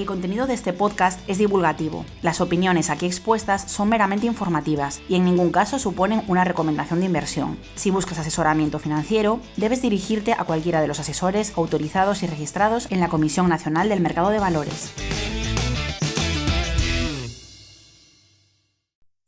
El contenido de este podcast es divulgativo. Las opiniones aquí expuestas son meramente informativas y en ningún caso suponen una recomendación de inversión. Si buscas asesoramiento financiero, debes dirigirte a cualquiera de los asesores autorizados y registrados en la Comisión Nacional del Mercado de Valores.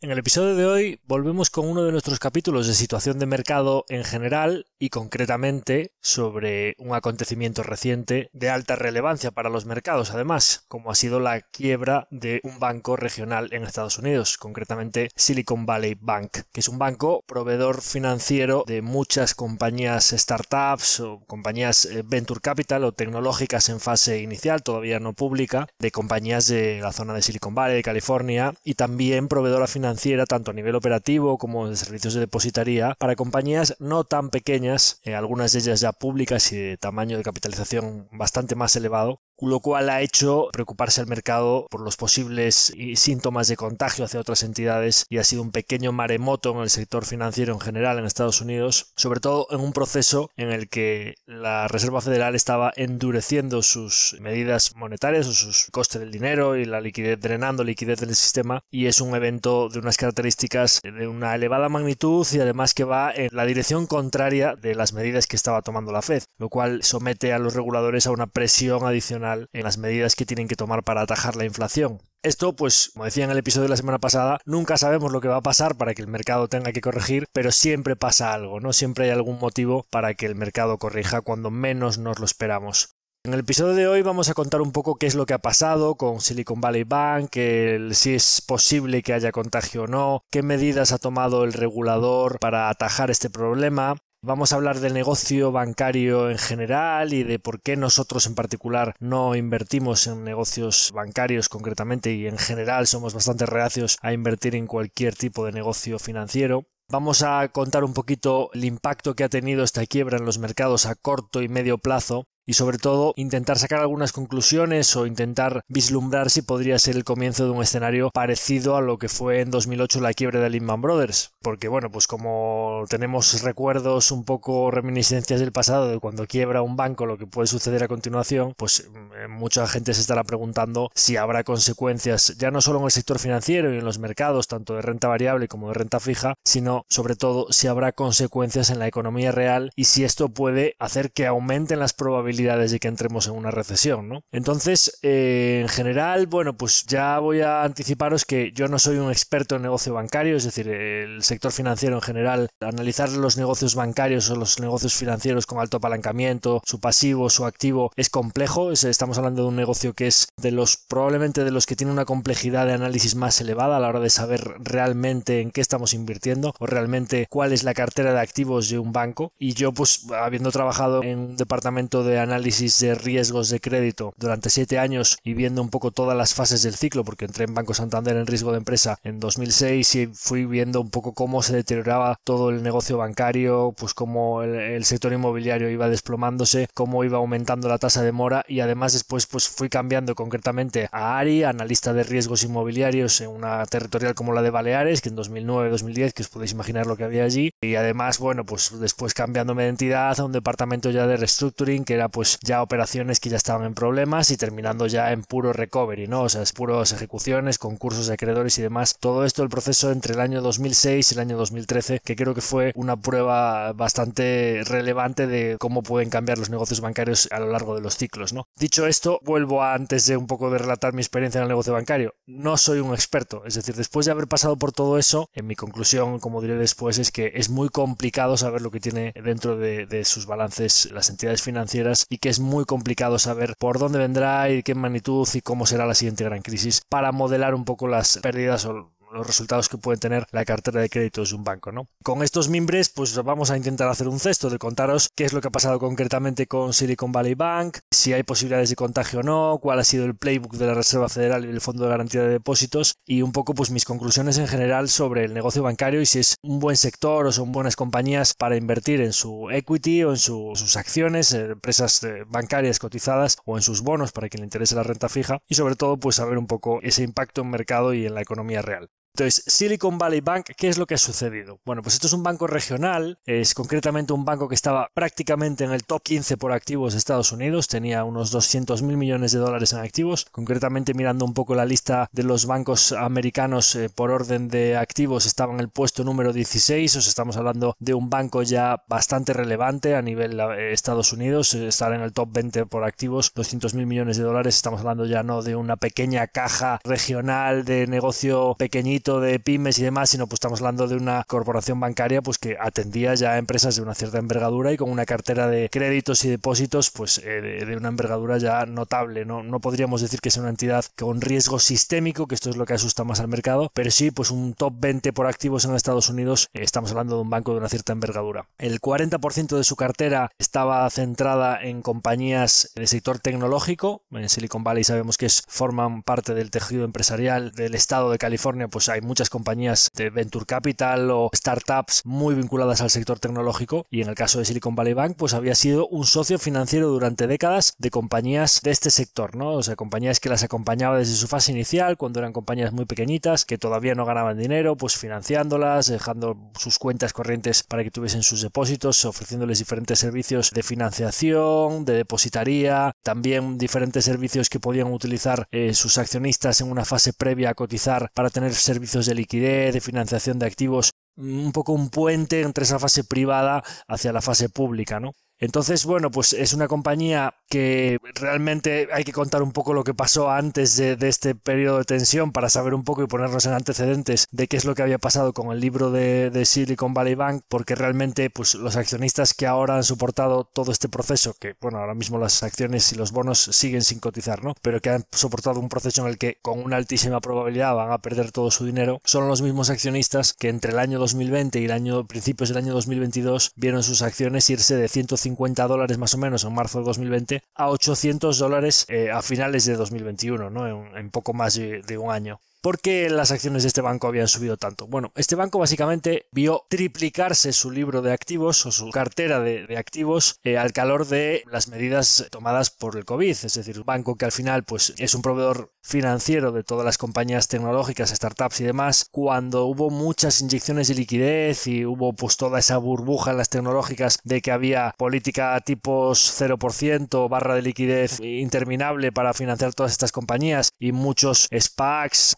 En el episodio de hoy volvemos con uno de nuestros capítulos de situación de mercado en general y concretamente sobre un acontecimiento reciente de alta relevancia para los mercados, además, como ha sido la quiebra de un banco regional en Estados Unidos, concretamente Silicon Valley Bank, que es un banco proveedor financiero de muchas compañías startups o compañías eh, venture capital o tecnológicas en fase inicial, todavía no pública, de compañías de la zona de Silicon Valley, de California, y también proveedora financiera tanto a nivel operativo como de servicios de depositaría, para compañías no tan pequeñas, eh, algunas de ellas ya públicas y de tamaño de capitalización bastante más elevado, lo cual ha hecho preocuparse al mercado por los posibles síntomas de contagio hacia otras entidades y ha sido un pequeño maremoto en el sector financiero en general en Estados Unidos, sobre todo en un proceso en el que la Reserva Federal estaba endureciendo sus medidas monetarias o sus coste del dinero y la liquidez, drenando liquidez del sistema y es un evento de unas características de una elevada magnitud y además que va en la dirección contraria de las medidas que estaba tomando la Fed, lo cual somete a los reguladores a una presión adicional en las medidas que tienen que tomar para atajar la inflación. Esto, pues, como decía en el episodio de la semana pasada, nunca sabemos lo que va a pasar para que el mercado tenga que corregir, pero siempre pasa algo, ¿no? Siempre hay algún motivo para que el mercado corrija cuando menos nos lo esperamos. En el episodio de hoy vamos a contar un poco qué es lo que ha pasado con Silicon Valley Bank, si es posible que haya contagio o no, qué medidas ha tomado el regulador para atajar este problema, Vamos a hablar del negocio bancario en general y de por qué nosotros en particular no invertimos en negocios bancarios concretamente y en general somos bastante reacios a invertir en cualquier tipo de negocio financiero. Vamos a contar un poquito el impacto que ha tenido esta quiebra en los mercados a corto y medio plazo y sobre todo intentar sacar algunas conclusiones o intentar vislumbrar si podría ser el comienzo de un escenario parecido a lo que fue en 2008 la quiebra de Lehman Brothers. Porque bueno pues como tenemos recuerdos un poco reminiscencias del pasado de cuando quiebra un banco lo que puede suceder a continuación pues mm, mucha gente se estará preguntando si habrá consecuencias ya no solo en el sector financiero y en los mercados tanto de renta variable como de renta fija sino sobre todo si habrá consecuencias en la economía real y si esto puede hacer que aumenten las probabilidades de que entremos en una recesión, ¿no? Entonces, eh, en general, bueno, pues ya voy a anticiparos que yo no soy un experto en negocio bancario, es decir, el sector financiero en general, analizar los negocios bancarios o los negocios financieros con alto apalancamiento, su pasivo, su activo, es complejo, estamos hablando de un negocio que es de los, probablemente de los que tiene una complejidad de análisis más elevada a la hora de saber realmente en qué estamos invirtiendo o realmente cuál es la cartera de activos de un banco. Y yo, pues, habiendo trabajado en un departamento de análisis de riesgos de crédito durante siete años y viendo un poco todas las fases del ciclo, porque entré en Banco Santander en riesgo de empresa en 2006 y fui viendo un poco cómo se deterioraba todo el negocio bancario, pues cómo el, sector inmobiliario iba desplomándose, cómo iba aumentando la tasa de mora y además después pues fui cambiando concretamente a ARI, analista de riesgos inmobiliarios en una territorial como la de Baleares, que en 2009-2010, que os podéis imaginar lo que había allí, y además, bueno, pues después cambiándome de entidad a un departamento ya de restructuring que era pues ya operaciones que ya estaban en problemas y terminando ya en puro recovery, ¿no? O sea, es puros ejecuciones, concursos de acreedores y demás. Todo esto el proceso entre el año 2006 y el año 2013, que creo que fue una prueba bastante relevante de cómo pueden cambiar los negocios bancarios a lo largo de los ciclos, ¿no? Dicho esto, vuelvo a, antes de un poco de relatar mi experiencia en el negocio bancario. No soy un experto, es decir, después de haber pasado por todo eso, en mi conclusión, como diré después, es que es muy complicado saber lo que tiene dentro de, de sus balances las entidades financieras y que es muy complicado saber por dónde vendrá y qué magnitud y cómo será la siguiente gran crisis para modelar un poco las pérdidas o los resultados que puede tener la cartera de créditos de un banco, ¿no? Con estos mimbres, pues vamos a intentar hacer un cesto de contaros qué es lo que ha pasado concretamente con Silicon Valley Bank, si hay posibilidades de contagio o no, cuál ha sido el playbook de la Reserva Federal y el Fondo de Garantía de Depósitos y un poco pues mis conclusiones en general sobre el negocio bancario y si es un buen sector o son buenas compañías para invertir en su equity o en sus acciones, empresas eh, bancarias cotizadas o en sus bonos para quien le interese la renta fija y sobre todo pues saber un poco ese impacto en mercado y en la economía real. Entonces, Silicon Valley Bank, ¿qué es lo que ha sucedido? Bueno, pues esto es un banco regional, es concretamente un banco que estaba prácticamente en el top 15 por activos de Estados Unidos, tenía unos 200 mil millones de dólares en activos, concretamente mirando un poco la lista de los bancos americanos eh, por orden de activos, estaba en el puesto número 16, o sea, estamos hablando de un banco ya bastante relevante a nivel eh, Estados Unidos, eh, estar en el top 20 por activos, 200 mil millones de dólares, estamos hablando ya no de una pequeña caja regional de negocio pequeñito, de pymes y demás, sino pues estamos hablando de una corporación bancaria pues que atendía ya a empresas de una cierta envergadura y con una cartera de créditos y depósitos pues eh, de, una envergadura ya notable. ¿no? no podríamos decir que sea una entidad con riesgo sistémico, que esto es lo que asusta más al mercado, pero sí pues un top 20 por activos en Estados Unidos, eh, estamos hablando de un banco de una cierta envergadura. El 40% de su cartera estaba centrada en compañías del sector tecnológico, en Silicon Valley sabemos que forman parte del tejido empresarial del estado de California, pues hay muchas compañías de venture capital o startups muy vinculadas al sector tecnológico y en el caso de Silicon Valley Bank pues había sido un socio financiero durante décadas de compañías de este sector, ¿no? O sea, compañías que las acompañaba desde su fase inicial cuando eran compañías muy pequeñitas que todavía no ganaban dinero, pues financiándolas, dejando sus cuentas corrientes para que tuviesen sus depósitos, ofreciéndoles diferentes servicios de financiación, de depositaría, también diferentes servicios que podían utilizar eh, sus accionistas en una fase previa a cotizar para tener servicios servicios de liquidez, de financiación de activos, un poco un puente entre esa fase privada hacia la fase pública, ¿no? Entonces, bueno, pues es una compañía que realmente hay que contar un poco lo que pasó antes de, este periodo de tensión para saber un poco y ponernos en antecedentes de qué es lo que había pasado con el libro de, Silicon Valley Bank, porque realmente pues, los accionistas que ahora han soportado todo este proceso, que bueno, ahora mismo las acciones y los bonos siguen sin cotizar, ¿no? Pero que han soportado un proceso en el que con una altísima probabilidad van a perder todo su dinero, son los mismos accionistas que entre el año 2020 y el año principios del año 2022 vieron sus acciones irse de 150 50 dólares más o menos en marzo de 2020 a 800 dólares eh, a finales de 2021, ¿no? en, poco más de un año. ¿Por qué las acciones de este banco habían subido tanto? Bueno, este banco básicamente vio triplicarse su libro de activos o su cartera de, activos eh, al calor de las medidas tomadas por el COVID. Es decir, un banco que al final pues, es un proveedor financiero de todas las compañías tecnológicas, startups y demás. Cuando hubo muchas inyecciones de liquidez y hubo pues toda esa burbuja en las tecnológicas de que había política tipos 0% barra de liquidez interminable para financiar todas estas compañías y muchos SPACs,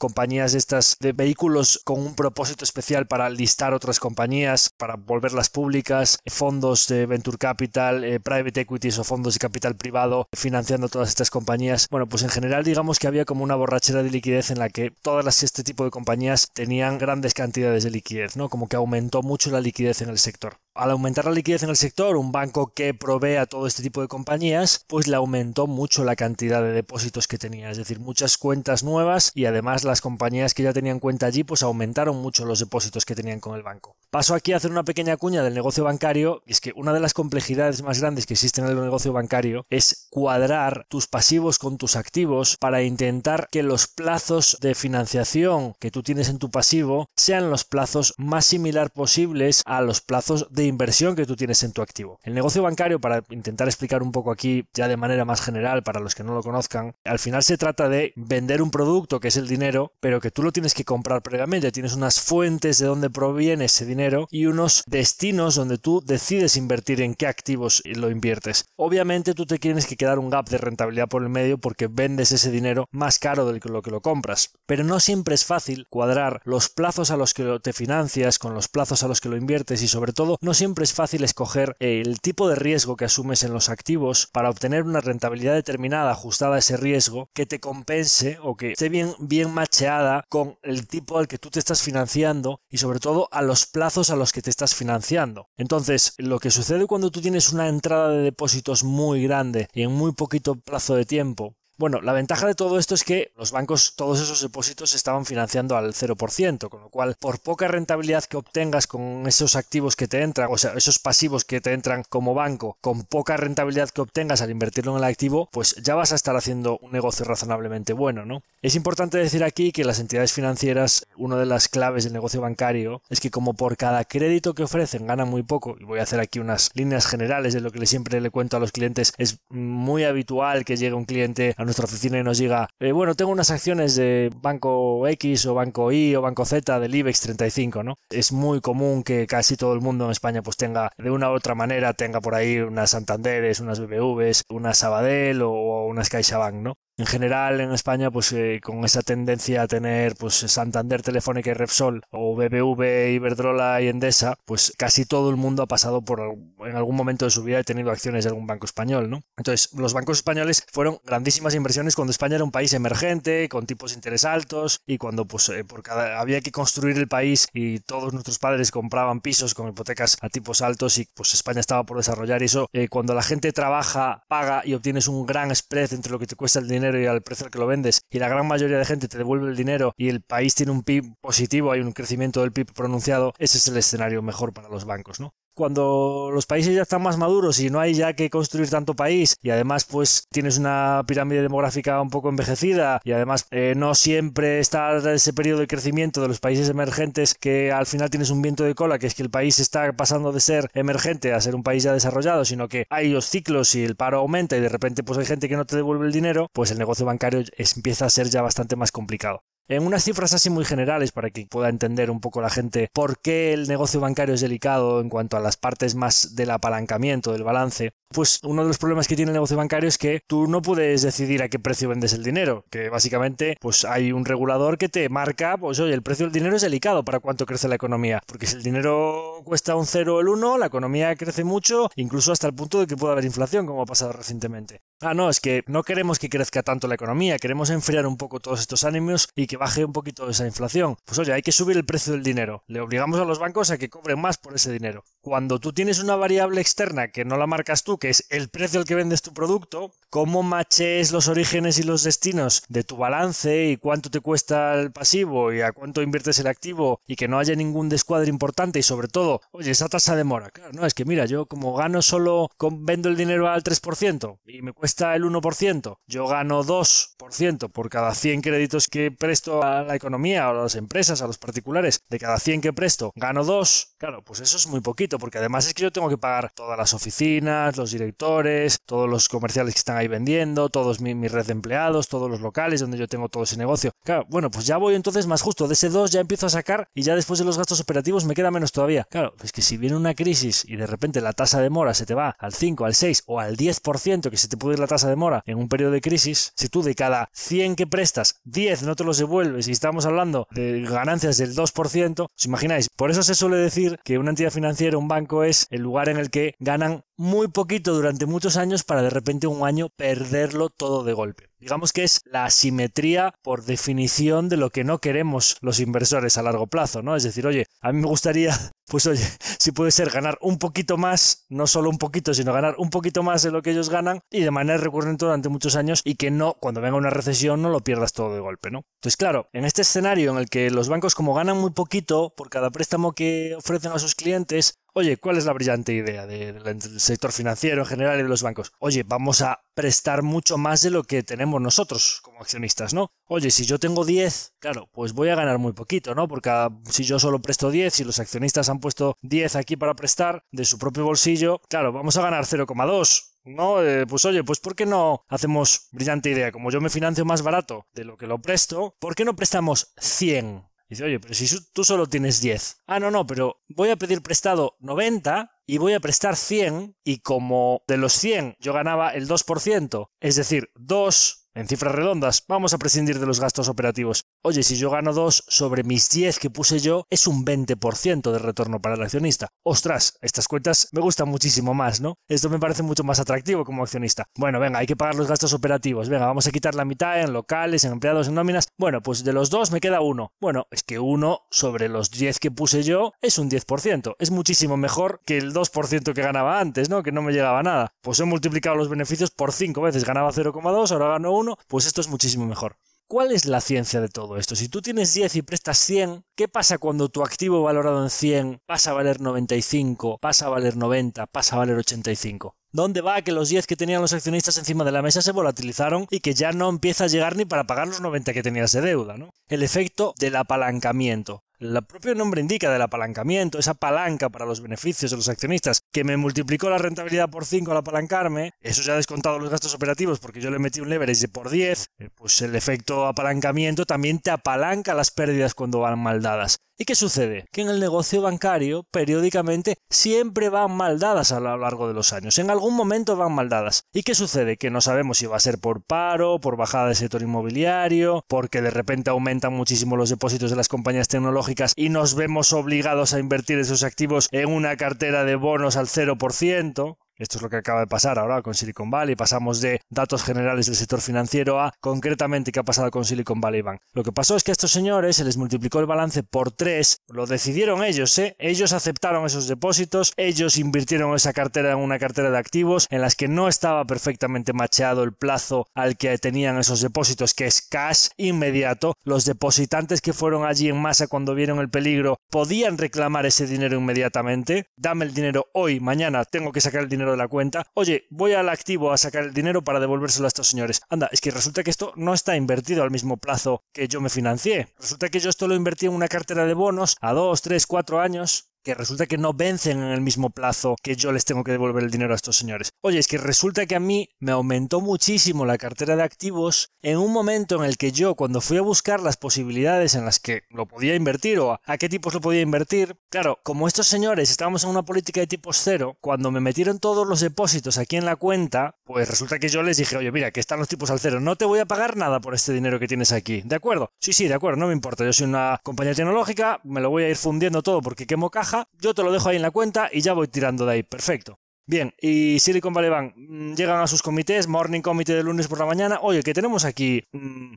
estas de vehículos con un propósito especial para listar otras compañías, para volverlas públicas, fondos de venture capital, eh, private equities o fondos de capital privado financiando todas estas compañías. Bueno, pues en general digamos que había como una borrachera de liquidez en la que todas las, este tipo de compañías tenían grandes cantidades de liquidez, ¿no? Como que aumentó mucho la liquidez en el sector. Al aumentar la liquidez en el sector, un banco que provee a todo este tipo de compañías, pues le aumentó mucho la cantidad de depósitos que tenía, es decir, muchas cuentas nuevas y además las compañías que ya tenían cuenta allí, pues aumentaron mucho los depósitos que tenían con el banco. Paso aquí a hacer una pequeña cuña del negocio bancario, y es que una de las complejidades más grandes que existen en el negocio bancario es cuadrar tus pasivos con tus activos para intentar que los plazos de financiación que tú tienes en tu pasivo sean los plazos más similar posibles a los plazos de inversión que tú tienes en tu activo. El negocio bancario, para intentar explicar un poco aquí ya de manera más general para los que no lo conozcan, al final se trata de vender un producto que es el dinero, pero que tú lo tienes que comprar previamente. Tienes unas fuentes de dónde proviene ese dinero y unos destinos donde tú decides invertir en qué activos lo inviertes. Obviamente tú te tienes que quedar un gap de rentabilidad por el medio porque vendes ese dinero más caro de lo que lo compras. Pero no siempre es fácil cuadrar los plazos a los que te financias con los plazos a los que lo inviertes y sobre todo no siempre es fácil escoger el tipo de riesgo que asumes en los activos para obtener una rentabilidad determinada ajustada a ese riesgo que te compense o que esté bien, bien macheada con el tipo al que tú te estás financiando y sobre todo a los plazos a los que te estás financiando. Entonces, lo que sucede cuando tú tienes una entrada de depósitos muy grande y en muy poquito plazo de tiempo bueno, la ventaja de todo esto es que los bancos, todos esos depósitos se estaban financiando al 0%, con lo cual, por poca rentabilidad que obtengas con esos activos que te entran, o sea, esos pasivos que te entran como banco, con poca rentabilidad que obtengas al invertirlo en el activo, pues ya vas a estar haciendo un negocio razonablemente bueno, ¿no? Es importante decir aquí que las entidades financieras, una de las claves del negocio bancario es que como por cada crédito que ofrecen ganan muy poco, y voy a hacer aquí unas líneas generales de lo que siempre le cuento a los clientes, es muy habitual que llegue un cliente nuestra oficina y nos diga, eh, bueno, tengo unas acciones de Banco X o Banco Y o Banco Z del IBEX 35, ¿no? Es muy común que casi todo el mundo en España pues tenga, de una u otra manera, tenga por ahí unas Santanderes, unas BBVs, unas Sabadell o unas CaixaBank, ¿no? En general en España pues eh, con esa tendencia a tener pues Santander, Telefónica y Repsol o BBV, Iberdrola y Endesa pues casi todo el mundo ha pasado por en algún momento de su vida y tenido acciones de algún banco español ¿no? entonces los bancos españoles fueron grandísimas inversiones cuando España era un país emergente con tipos de interés altos y cuando pues eh, por cada, había que construir el país y todos nuestros padres compraban pisos con hipotecas a tipos altos y pues España estaba por desarrollar y eso eh, cuando la gente trabaja paga y obtienes un gran spread entre lo que te cuesta el dinero y al precio al que lo vendes y la gran mayoría de gente te devuelve el dinero y el país tiene un PIB positivo, hay un crecimiento del PIB pronunciado, ese es el escenario mejor para los bancos, ¿no? Cuando los países ya están más maduros y no hay ya que construir tanto país y además pues tienes una pirámide demográfica un poco envejecida y además eh, no siempre está ese periodo de crecimiento de los países emergentes que al final tienes un viento de cola que es que el país está pasando de ser emergente a ser un país ya desarrollado sino que hay los ciclos y el paro aumenta y de repente pues hay gente que no te devuelve el dinero pues el negocio bancario empieza a ser ya bastante más complicado. En unas cifras así muy generales para que pueda entender un poco la gente por qué el negocio bancario es delicado en cuanto a las partes más del apalancamiento, del balance, pues uno de los problemas que tiene el negocio bancario es que tú no puedes decidir a qué precio vendes el dinero, que básicamente pues hay un regulador que te marca, pues oye, el precio del dinero es delicado para cuánto crece la economía, porque si el dinero cuesta un 0 o el 1, la economía crece mucho, incluso hasta el punto de que pueda haber inflación, como ha pasado recientemente. Ah, no, es que no queremos que crezca tanto la economía, queremos enfriar un poco todos estos ánimos y que baje un poquito esa inflación. Pues oye, hay que subir el precio del dinero. Le obligamos a los bancos a que cobren más por ese dinero. Cuando tú tienes una variable externa que no la marcas tú, que es el precio al que vendes tu producto, cómo maches los orígenes y los destinos de tu balance y cuánto te cuesta el pasivo y a cuánto inviertes el activo y que no haya ningún descuadre importante y sobre todo, oye, esa tasa de mora. Claro, no, es que mira, yo como gano solo con, vendo el dinero al 3% y me cuesta el 1%, yo gano 2% por cada 100 créditos que presto a la economía a las empresas, a los particulares, de cada 100 que presto, gano 2, claro, pues eso es muy poquito porque además es que yo tengo que pagar todas las oficinas, los directores, todos los comerciales que están ahí vendiendo, todos mi, red de empleados, todos los locales donde yo tengo todo ese negocio. Claro, bueno, pues ya voy entonces más justo, de ese 2 ya empiezo a sacar y ya después de los gastos operativos me queda menos todavía. Claro, es que si viene una crisis y de repente la tasa de mora se te va al 5, al 6 o al 10%, que se te puede la tasa de mora en un periodo de crisis, si tú de cada 100 que prestas, 10 no te los devuelves y estamos hablando de ganancias del 2%, os imagináis, por eso se suele decir que una entidad financiera, un banco es el lugar en el que ganan muy poquito durante muchos años para de repente un año perderlo todo de golpe. Digamos que es la asimetría por definición de lo que no queremos los inversores a largo plazo, ¿no? Es decir, oye, a mí me gustaría, pues oye, si puede ser ganar un poquito más, no solo un poquito, sino ganar un poquito más de lo que ellos ganan y de manera recurrente durante muchos años y que no, cuando venga una recesión, no lo pierdas todo de golpe, ¿no? Entonces, claro, en este escenario en el que los bancos como ganan muy poquito por cada préstamo que ofrecen a sus clientes, Oye, ¿cuál es la brillante idea del sector financiero en general y de los bancos? Oye, vamos a prestar mucho más de lo que tenemos nosotros como accionistas, ¿no? Oye, si yo tengo 10, claro, pues voy a ganar muy poquito, ¿no? Porque si yo solo presto 10 y los accionistas han puesto 10 aquí para prestar de su propio bolsillo, claro, vamos a ganar 0,2. No, eh, pues oye, pues ¿por qué no hacemos brillante idea? Como yo me financio más barato de lo que lo presto, ¿por qué no prestamos 100? Dice, oye, pero si tú solo tienes 10. Ah, no, no, pero voy a pedir prestado 90 y voy a prestar 100 y como de los 100 yo ganaba el 2%, es decir, 2 en cifras redondas, vamos a prescindir de los gastos operativos. Oye, si yo gano 2 sobre mis 10 que puse yo, es un 20% de retorno para el accionista. Ostras, estas cuentas me gustan muchísimo más, ¿no? Esto me parece mucho más atractivo como accionista. Bueno, venga, hay que pagar los gastos operativos. Venga, vamos a quitar la mitad en locales, en empleados, en nóminas. Bueno, pues de los dos me queda uno. Bueno, es que uno sobre los 10 que puse yo es un 10%. Es muchísimo mejor que el 2% que ganaba antes, ¿no? Que no me llegaba nada. Pues he multiplicado los beneficios por 5 veces. Ganaba 0,2, ahora gano 1 pues esto es muchísimo mejor. ¿Cuál es la ciencia de todo esto? Si tú tienes 10 y prestas 100, ¿qué pasa cuando tu activo valorado en 100 pasa a valer 95, pasa a valer 90, pasa a valer 85? ¿Dónde va que los 10 que tenían los accionistas encima de la mesa se volatilizaron y que ya no empieza a llegar ni para pagar los 90 que tenías de deuda? ¿no? El efecto del apalancamiento. El propio nombre indica del apalancamiento, esa palanca para los beneficios de los accionistas, que me multiplicó la rentabilidad por 5 al apalancarme, eso ya ha descontado los gastos operativos porque yo le metí un leverage por 10, eh, pues el efecto apalancamiento también te apalanca las pérdidas cuando van mal dadas. ¿Y qué sucede? Que en el negocio bancario periódicamente siempre van mal dadas a lo largo de los años. En algún momento van mal dadas. ¿Y qué sucede? Que no sabemos si va a ser por paro, por bajada del sector inmobiliario, porque de repente aumentan muchísimo los depósitos de las compañías tecnológicas y nos vemos obligados a invertir esos activos en una cartera de bonos al 0%. Esto es lo que acaba de pasar ahora con Silicon Valley. Pasamos de datos generales del sector financiero a concretamente qué ha pasado con Silicon Valley Bank. Lo que pasó es que a estos señores se les multiplicó el balance por tres. Lo decidieron ellos, ¿eh? Ellos aceptaron esos depósitos, ellos invirtieron esa cartera en una cartera de activos en las que no estaba perfectamente macheado el plazo al que tenían esos depósitos, que es cash inmediato. Los depositantes que fueron allí en masa cuando vieron el peligro podían reclamar ese dinero inmediatamente. Dame el dinero hoy, mañana tengo que sacar el dinero de la cuenta, oye, voy al activo a sacar el dinero para devolvérselo a estos señores. Anda, es que resulta que esto no está invertido al mismo plazo que yo me financié. Resulta que yo esto lo invertí en una cartera de bonos a dos, tres, cuatro años que resulta que no vencen en el mismo plazo que yo les tengo que devolver el dinero a estos señores. Oye, es que resulta que a mí me aumentó muchísimo la cartera de activos en un momento en el que yo, cuando fui a buscar las posibilidades en las que lo podía invertir o a, qué tipos lo podía invertir, claro, como estos señores estábamos en una política de tipos cero, cuando me metieron todos los depósitos aquí en la cuenta, pues resulta que yo les dije, oye, mira, que están los tipos al cero, no te voy a pagar nada por este dinero que tienes aquí, ¿de acuerdo? Sí, sí, de acuerdo, no me importa, yo soy una compañía tecnológica, me lo voy a ir fundiendo todo porque quemo caja yo te lo dejo ahí en la cuenta y ya voy tirando de ahí. Perfecto. Bien, y Silicon Valley Bank mm, llegan a sus comités, morning committee de lunes por la mañana. Oye, que tenemos aquí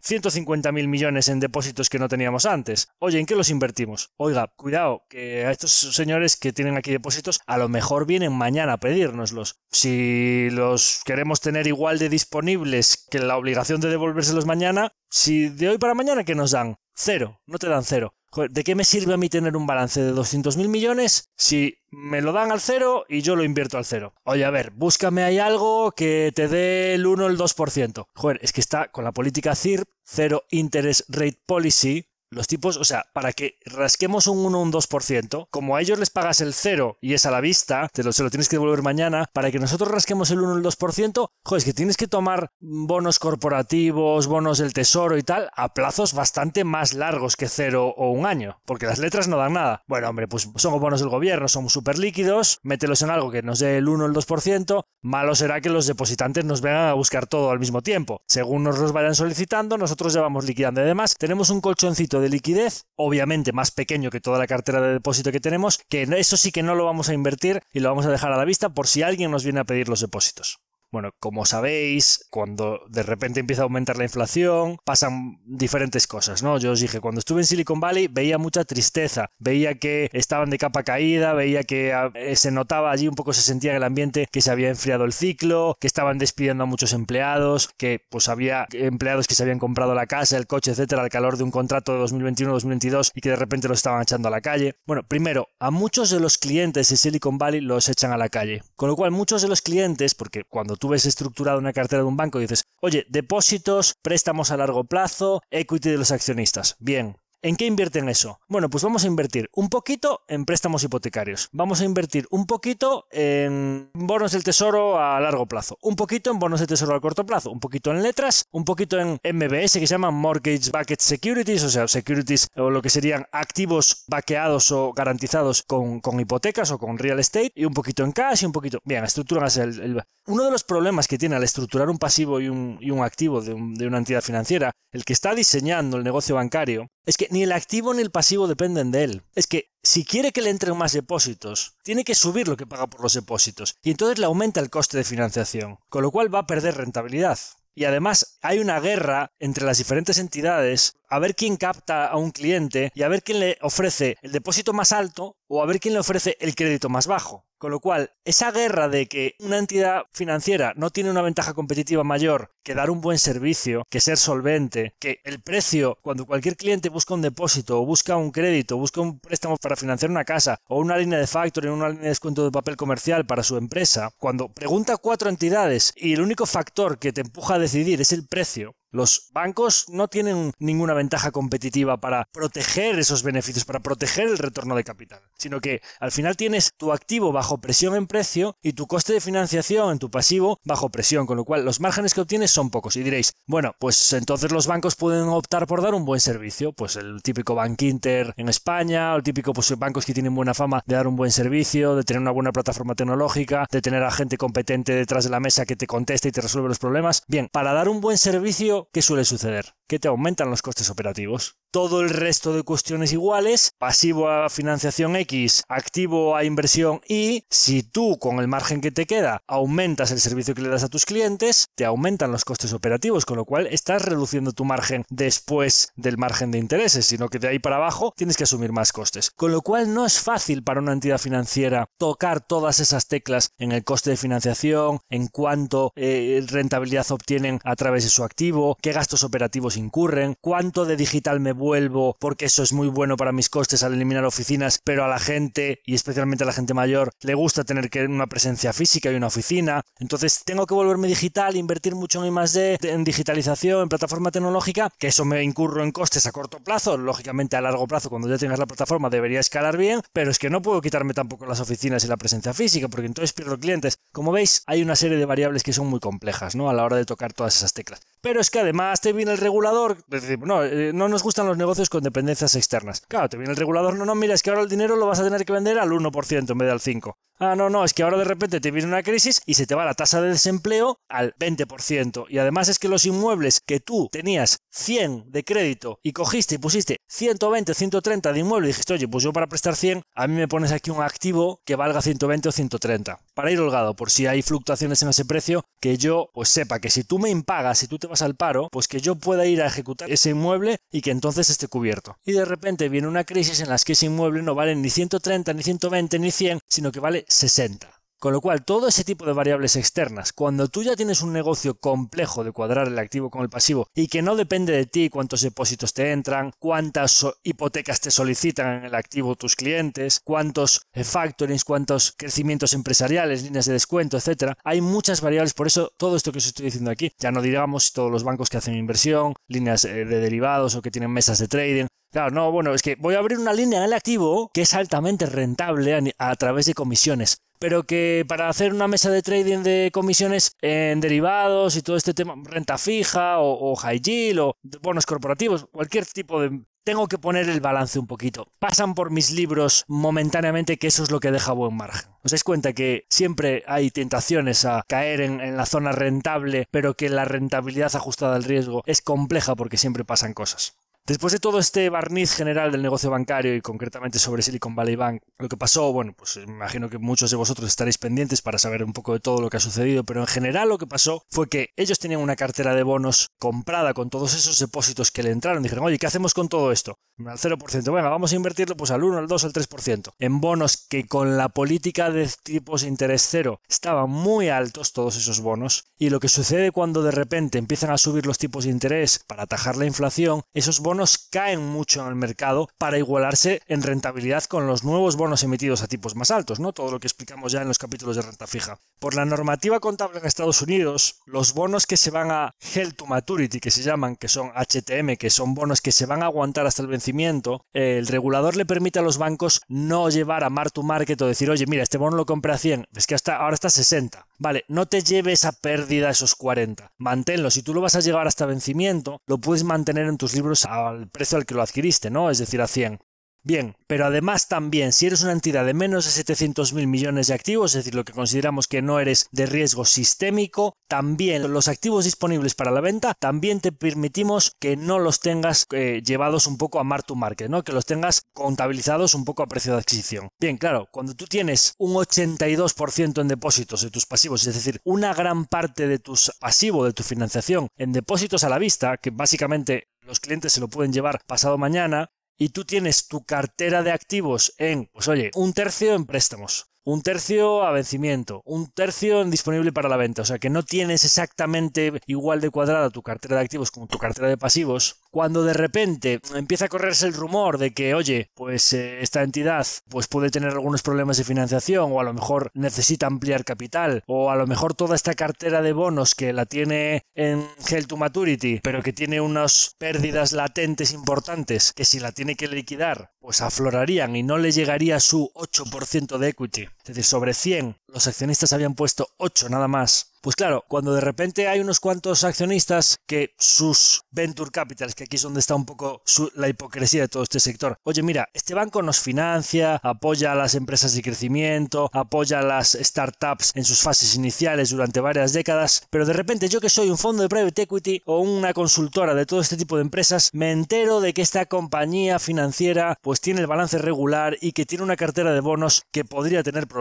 150 mm, mil millones en depósitos que no teníamos antes. Oye, ¿en qué los invertimos? Oiga, cuidado, que a estos señores que tienen aquí depósitos a lo mejor vienen mañana a pedírnoslos. Si los queremos tener igual de disponibles que la obligación de devolvérselos mañana, si de hoy para mañana, ¿qué nos dan? Cero, no te dan cero. ¿De qué me sirve a mí tener un balance de 200.000 millones si me lo dan al cero y yo lo invierto al cero? Oye, a ver, búscame ahí algo que te dé el 1 o el 2%. Joder, es que está con la política CIRP, Cero Interest Rate Policy, los tipos, o sea, para que rasquemos un 1 o un 2%, como a ellos les pagas el 0 y es a la vista, te lo, se lo tienes que devolver mañana, para que nosotros rasquemos el 1 o el 2%, joder, es que tienes que tomar bonos corporativos, bonos del tesoro y tal, a plazos bastante más largos que 0 o un año, porque las letras no dan nada. Bueno, hombre, pues son bonos del gobierno, son súper líquidos, mételos en algo que nos dé el 1 o el 2%, malo será que los depositantes nos vengan a buscar todo al mismo tiempo. Según nos los vayan solicitando, nosotros ya vamos liquidando. Además, tenemos un colchoncito de liquidez, obviamente más pequeño que toda la cartera de depósito que tenemos, que eso sí que no lo vamos a invertir y lo vamos a dejar a la vista por si alguien nos viene a pedir los depósitos. Bueno, como sabéis, cuando de repente empieza a aumentar la inflación, pasan diferentes cosas, ¿no? Yo os dije, cuando estuve en Silicon Valley veía mucha tristeza, veía que estaban de capa caída, veía que eh, se notaba allí un poco, se sentía en el ambiente que se había enfriado el ciclo, que estaban despidiendo a muchos empleados, que pues había empleados que se habían comprado la casa, el coche, etcétera, al calor de un contrato de 2021-2022 y que de repente los estaban echando a la calle. Bueno, primero, a muchos de los clientes de Silicon Valley los echan a la calle. Con lo cual, muchos de los clientes, porque cuando tú ves estructurado una cartera de un banco y dices, oye, depósitos, préstamos a largo plazo, equity de los accionistas. Bien, ¿En qué invierten eso? Bueno, pues vamos a invertir un poquito en préstamos hipotecarios. Vamos a invertir un poquito en bonos del tesoro a largo plazo. Un poquito en bonos del tesoro a corto plazo. Un poquito en letras. Un poquito en MBS que se llaman Mortgage Backed Securities. O sea, securities o lo que serían activos vaqueados o garantizados con, hipotecas o con real estate. Y un poquito en cash y un poquito... Bien, estructuran el, el... Uno de los problemas que tiene al estructurar un pasivo y un, y un activo de, de una entidad financiera, el que está diseñando el negocio bancario, es que ni el activo ni el pasivo dependen de él. Es que si quiere que le entren más depósitos, tiene que subir lo que paga por los depósitos. Y entonces le aumenta el coste de financiación, con lo cual va a perder rentabilidad. Y además hay una guerra entre las diferentes entidades a ver quién capta a un cliente y a ver quién le ofrece el depósito más alto o a ver quién le ofrece el crédito más bajo. Con lo cual, esa guerra de que una entidad financiera no tiene una ventaja competitiva mayor que dar un buen servicio, que ser solvente, que el precio, cuando cualquier cliente busca un depósito o busca un crédito, busca un préstamo para financiar una casa o una línea de factoring, una línea de descuento de papel comercial para su empresa, cuando pregunta cuatro entidades y el único factor que te empuja a decidir es el precio, los bancos no tienen ninguna ventaja competitiva para proteger esos beneficios, para proteger el retorno de capital, sino que al final tienes tu activo bajo presión en precio y tu coste de financiación en tu pasivo bajo presión, con lo cual los márgenes que obtienes son pocos. Y diréis, bueno, pues entonces los bancos pueden optar por dar un buen servicio, pues el típico Bank Inter en España, el típico pues, bancos que tienen buena fama de dar un buen servicio, de tener una buena plataforma tecnológica, de tener a gente competente detrás de la mesa que te conteste y te resuelve los problemas. Bien, para dar un buen servicio ¿qué suele suceder? Que te aumentan los costes operativos. Todo el resto de cuestiones iguales, pasivo a financiación X, activo a inversión Y, si tú con el margen que te queda aumentas el servicio que le das a tus clientes, te aumentan los costes operativos, con lo cual estás reduciendo tu margen después del margen de intereses, sino que de ahí para abajo tienes que asumir más costes. Con lo cual no es fácil para una entidad financiera tocar todas esas teclas en el coste de financiación, en cuánto eh, rentabilidad obtienen a través de su activo, qué gastos operativos incurren, cuánto de digital me vuelvo porque eso es muy bueno para mis costes al eliminar oficinas, pero a la gente y especialmente a la gente mayor le gusta tener que una presencia física y una oficina. Entonces tengo que volverme digital, invertir mucho en I+D, en digitalización, en plataforma tecnológica, que eso me incurro en costes a corto plazo, lógicamente a largo plazo cuando ya tengas la plataforma debería escalar bien, pero es que no puedo quitarme tampoco las oficinas y la presencia física porque entonces pierdo clientes. Como veis, hay una serie de variables que son muy complejas, ¿no? A la hora de tocar todas esas teclas. Pero es que además te viene el regulador, no, eh, no nos gustan los negocios con dependencias externas. Claro, te viene el regulador, no, no, mira, es que ahora el dinero lo vas a tener que vender al 1% en vez del 5%. Ah, no, no, es que ahora de repente te viene una crisis y se te va la tasa de desempleo al 20%. Y además es que los inmuebles que tú tenías 100 de crédito y cogiste y pusiste 120, 130 de inmueble y dijiste, oye, pues yo para prestar 100, a mí me pones aquí un activo que valga 120 o 130. Para ir holgado, por si hay fluctuaciones en ese precio, que yo pues sepa que si tú me impagas, si tú te vas al paro, pues que yo pueda ir a ejecutar ese inmueble y que entonces esté cubierto. Y de repente viene una crisis en la que ese inmueble no vale ni 130, ni 120, ni 100, sino que vale 60. Con lo cual, todo ese tipo de variables externas, cuando tú ya tienes un negocio complejo de cuadrar el activo con el pasivo y que no depende de ti cuántos depósitos te entran, cuántas hipotecas te solicitan en el activo tus clientes, cuántos eh, factorings, cuántos crecimientos empresariales, líneas de descuento, etcétera, hay muchas variables. Por eso, todo esto que os estoy diciendo aquí, ya no digamos todos los bancos que hacen inversión, líneas eh, de derivados o que tienen mesas de trading, Claro, no, bueno, es que voy a abrir una línea en el activo que es altamente rentable a, través de comisiones pero que para hacer una mesa de trading de comisiones en derivados y todo este tema, renta fija o, high yield o bonos corporativos, cualquier tipo de... Tengo que poner el balance un poquito. Pasan por mis libros momentáneamente que eso es lo que deja buen margen. Os dais cuenta que siempre hay tentaciones a caer en, en la zona rentable, pero que la rentabilidad ajustada al riesgo es compleja porque siempre pasan cosas. Después de todo este barniz general del negocio bancario y concretamente sobre Silicon Valley Bank, lo que pasó, bueno, pues imagino que muchos de vosotros estaréis pendientes para saber un poco de todo lo que ha sucedido, pero en general lo que pasó fue que ellos tenían una cartera de bonos comprada con todos esos depósitos que le entraron. Dijeron, oye, ¿qué hacemos con todo esto? Al 0%, venga, vamos a invertirlo pues al 1, al 2, al 3%. En bonos que con la política de tipos de interés cero estaban muy altos todos esos bonos. Y lo que sucede cuando de repente empiezan a subir los tipos de interés para atajar la inflación, esos bonos bonos caen mucho en el mercado para igualarse en rentabilidad con los nuevos bonos emitidos a tipos más altos, ¿no? Todo lo que explicamos ya en los capítulos de renta fija. Por la normativa contable en Estados Unidos, los bonos que se van a Held to Maturity, que se llaman, que son HTM, que son bonos que se van a aguantar hasta el vencimiento, el regulador le permite a los bancos no llevar a mar to market o decir, oye, mira, este bono lo compré a 100, es que hasta ahora está a 60. Vale, no te lleves a pérdida esos 40. Manténlo. Si tú lo vas a llevar hasta vencimiento, lo puedes mantener en tus libros al precio al que lo adquiriste, ¿no? Es decir, a 100. Bien, pero además también, si eres una entidad de menos de 700.000 millones de activos, es decir, lo que consideramos que no eres de riesgo sistémico, también los activos disponibles para la venta, también te permitimos que no los tengas eh, llevados un poco a mar to market, ¿no? Que los tengas contabilizados un poco a precio de adquisición. Bien, claro, cuando tú tienes un 82% en depósitos de tus pasivos, es decir, una gran parte de tus pasivos, de tu financiación en depósitos a la vista, que básicamente los clientes se lo pueden llevar pasado mañana, y tú tienes tu cartera de activos en, pues oye, un tercio en préstamos, un tercio a vencimiento, un tercio disponible para la venta. O sea que no tienes exactamente igual de cuadrada tu cartera de activos como tu cartera de pasivos. Cuando de repente empieza a correrse el rumor de que, oye, pues eh, esta entidad pues puede tener algunos problemas de financiación o a lo mejor necesita ampliar capital o a lo mejor toda esta cartera de bonos que la tiene en Hell to Maturity pero que tiene unas pérdidas latentes importantes que si la tiene que liquidar pues aflorarían y no le llegaría su 8% de equity. Es decir, sobre 100 los accionistas habían puesto 8 nada más. Pues claro, cuando de repente hay unos cuantos accionistas que sus venture capitals, que aquí es donde está un poco la hipocresía de todo este sector, oye mira, este banco nos financia, apoya a las empresas de crecimiento, apoya a las startups en sus fases iniciales durante varias décadas, pero de repente yo que soy un fondo de private equity o una consultora de todo este tipo de empresas, me entero de que esta compañía financiera pues tiene el balance regular y que tiene una cartera de bonos que podría tener problemas.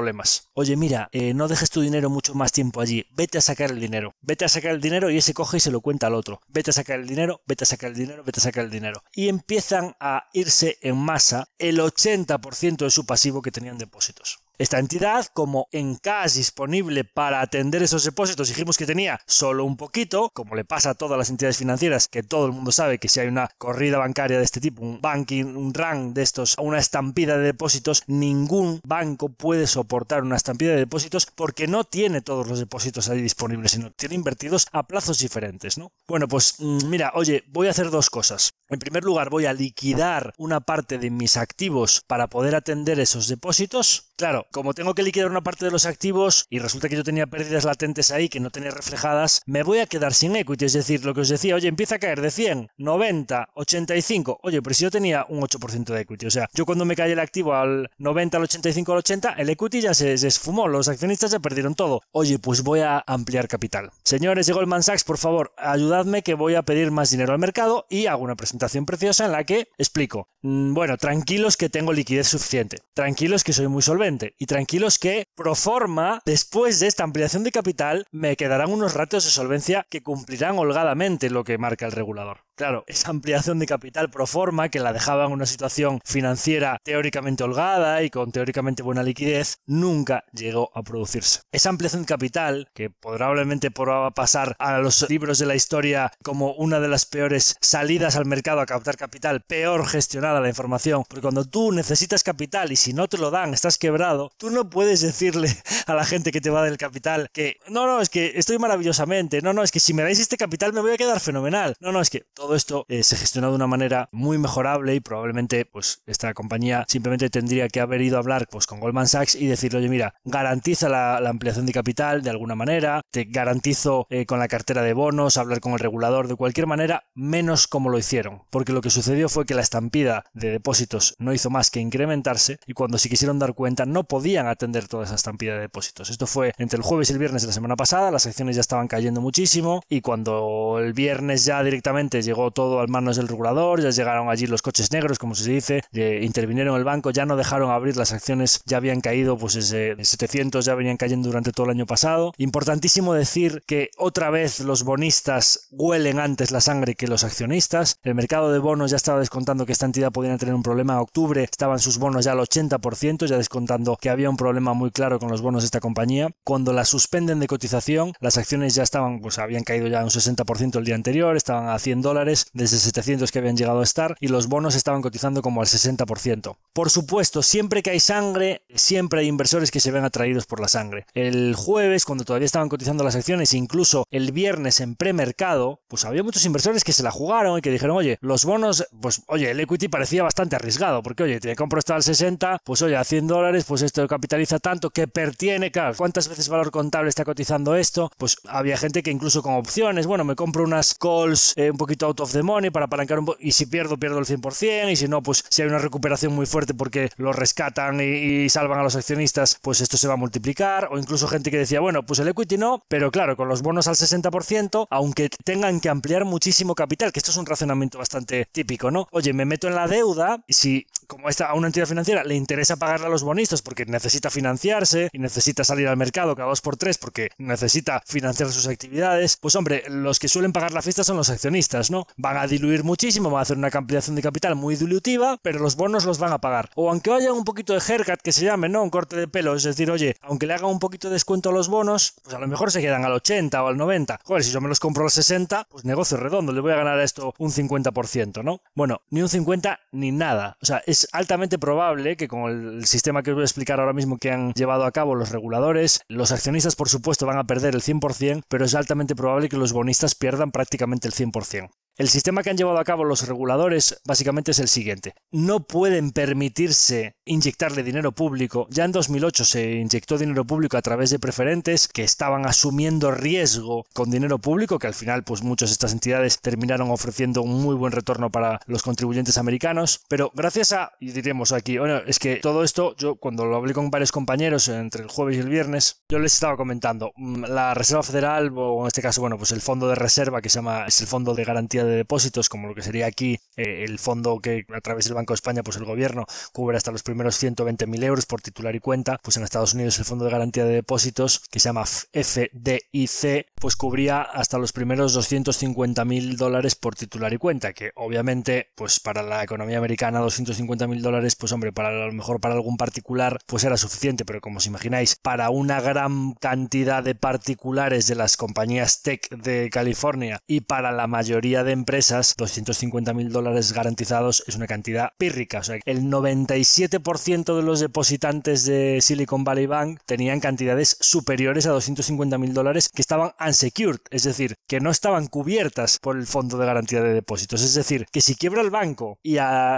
Oye mira, eh, no dejes tu dinero mucho más tiempo allí, vete a sacar el dinero. Vete a sacar el dinero y ese coge y se lo cuenta al otro. Vete a sacar el dinero, vete a sacar el dinero, vete a sacar el dinero. Y empiezan a irse en masa el 80% de su pasivo que tenían depósitos. Esta entidad, como en cash disponible para atender esos depósitos, dijimos que tenía solo un poquito, como le pasa a todas las entidades financieras, que todo el mundo sabe que si hay una corrida bancaria de este tipo, un banking, un run de estos, una estampida de depósitos, ningún banco puede soportar una estampida de depósitos porque no tiene todos los depósitos ahí disponibles, sino tiene invertidos a plazos diferentes, ¿no? Bueno, pues mm, mira, oye, voy a hacer dos cosas. En primer lugar, voy a liquidar una parte de mis activos para poder atender esos depósitos. Claro, como tengo que liquidar una parte de los activos y resulta que yo tenía pérdidas latentes ahí que no tenía reflejadas, me voy a quedar sin equity. Es decir, lo que os decía, oye, empieza a caer de 100, 90, 85. Oye, pero si yo tenía un 8% de equity, o sea, yo cuando me cae el activo al 90, al 85, al 80, el equity ya se, se esfumó, los accionistas ya perdieron todo. Oye, pues voy a ampliar capital. Señores de Goldman Sachs, por favor, ayudadme que voy a pedir más dinero al mercado y hago una presentación preciosa en la que explico, mm, bueno, tranquilos que tengo liquidez suficiente, tranquilos que soy muy solvente y tranquilos que, pro forma, después de esta ampliación de capital, me quedarán unos ratios de solvencia que cumplirán holgadamente lo que marca el regulador. Claro, esa ampliación de capital pro forma, que la dejaba en una situación financiera teóricamente holgada y con teóricamente buena liquidez, nunca llegó a producirse. Esa ampliación de capital, que probablemente podrá pasar a los libros de la historia como una de las peores salidas al mercado a captar capital, peor gestionada la información, porque cuando tú necesitas capital y si no te lo dan, estás quebrado, tú no puedes decirle a la gente que te va a dar el capital que no, no, es que estoy maravillosamente, no, no, es que si me dais este capital me voy a quedar fenomenal, no, no, es que todo esto eh, se gestiona de una manera muy mejorable y probablemente pues esta compañía simplemente tendría que haber ido a hablar pues con Goldman Sachs y decirle, oye, mira, garantiza la, ampliación de capital de alguna manera, te garantizo eh, con la cartera de bonos, hablar con el regulador de cualquier manera, menos como lo hicieron, porque lo que sucedió fue que la estampida de depósitos no hizo más que incrementarse y cuando se quisieron dar cuenta no podían atender toda esa estampida de depósitos. Esto fue entre el jueves y el viernes de la semana pasada, las acciones ya estaban cayendo muchísimo y cuando el viernes ya directamente llegó todo al manos del regulador, ya llegaron allí los coches negros, como se dice, intervinieron el banco, ya no dejaron abrir las acciones, ya habían caído, pues ese 700 ya venían cayendo durante todo el año pasado. Importantísimo decir que otra vez los bonistas huelen antes la sangre que los accionistas. El mercado de bonos ya estaba descontando que esta entidad podía tener un problema en octubre, estaban sus bonos ya al 80%, ya descontando que había un problema muy claro con los bonos de esta compañía. Cuando la suspenden de cotización, las acciones ya estaban, pues habían caído ya un 60% el día anterior, estaban a 100 dólares desde 700 que habían llegado a estar y los bonos estaban cotizando como al 60%. Por supuesto, siempre que hay sangre, siempre hay inversores que se ven atraídos por la sangre. El jueves, cuando todavía estaban cotizando las acciones, incluso el viernes en premercado, pues había muchos inversores que se la jugaron y que dijeron, oye, los bonos, pues oye, el equity parecía bastante arriesgado, porque oye, te compro esto al 60, pues oye, a 100 dólares, pues esto capitaliza tanto, que pertiene, claro, ¿cuántas veces valor contable está cotizando esto? Pues había gente que incluso con opciones, bueno, me compro unas calls eh, un poquito out of the money para apalancar un poco, y si pierdo, pierdo el 100%, y si no, pues si hay una recuperación muy fuerte porque lo rescatan y, salvan a los accionistas, pues esto se va a multiplicar, o incluso gente que decía, bueno, pues el equity no, pero claro, con los bonos al 60%, aunque tengan que ampliar muchísimo capital, que esto es un razonamiento bastante típico, ¿no? Oye, me meto en la deuda, y si como esta, a una entidad financiera le interesa pagarle a los bonistas porque necesita financiarse y necesita salir al mercado cada dos por tres porque necesita financiar sus actividades, pues hombre, los que suelen pagar la fiesta son los accionistas, ¿no? Van a diluir muchísimo, van a hacer una ampliación de capital muy dilutiva, pero los bonos los van a pagar. O aunque haya un poquito de haircut que se llame, ¿no? Un corte de pelo, es decir, oye, aunque le haga un poquito de descuento a los bonos, pues a lo mejor se quedan al 80 o al 90. Joder, si yo me los compro al 60, pues negocio redondo, le voy a ganar a esto un 50%, ¿no? Bueno, ni un 50 ni nada. O sea, es altamente probable que con el sistema que os voy a explicar ahora mismo que han llevado a cabo los reguladores, los accionistas por supuesto van a perder el 100%, pero es altamente probable que los bonistas pierdan prácticamente el 100%. El sistema que han llevado a cabo los reguladores básicamente es el siguiente. No pueden permitirse inyectarle dinero público. Ya en 2008 se inyectó dinero público a través de preferentes que estaban asumiendo riesgo con dinero público, que al final pues muchas de estas entidades terminaron ofreciendo un muy buen retorno para los contribuyentes americanos. Pero gracias a, y diremos aquí, bueno, es que todo esto, yo cuando lo hablé con varios compañeros entre el jueves y el viernes, yo les estaba comentando, mm, la Reserva Federal, o en este caso, bueno, pues el fondo de reserva que se llama, es el fondo de garantía de depósitos, como lo que sería aquí eh, el fondo que a través del Banco de España, pues el gobierno cubre hasta los primeros 120.000 euros por titular y cuenta, pues en Estados Unidos el Fondo de Garantía de Depósitos, que se llama FDIC, pues cubría hasta los primeros 250.000 dólares por titular y cuenta, que obviamente, pues para la economía americana 250.000 dólares, pues hombre, para a lo mejor para algún particular, pues era suficiente, pero como os imagináis, para una gran cantidad de particulares de las compañías tech de California y para la mayoría de empresas, 250.000 dólares garantizados es una cantidad pírrica. O sea, el 97% de los depositantes de Silicon Valley Bank tenían cantidades superiores a 250.000 dólares que estaban unsecured, es decir, que no estaban cubiertas por el fondo de garantía de depósitos. Es decir, que si quiebra el banco y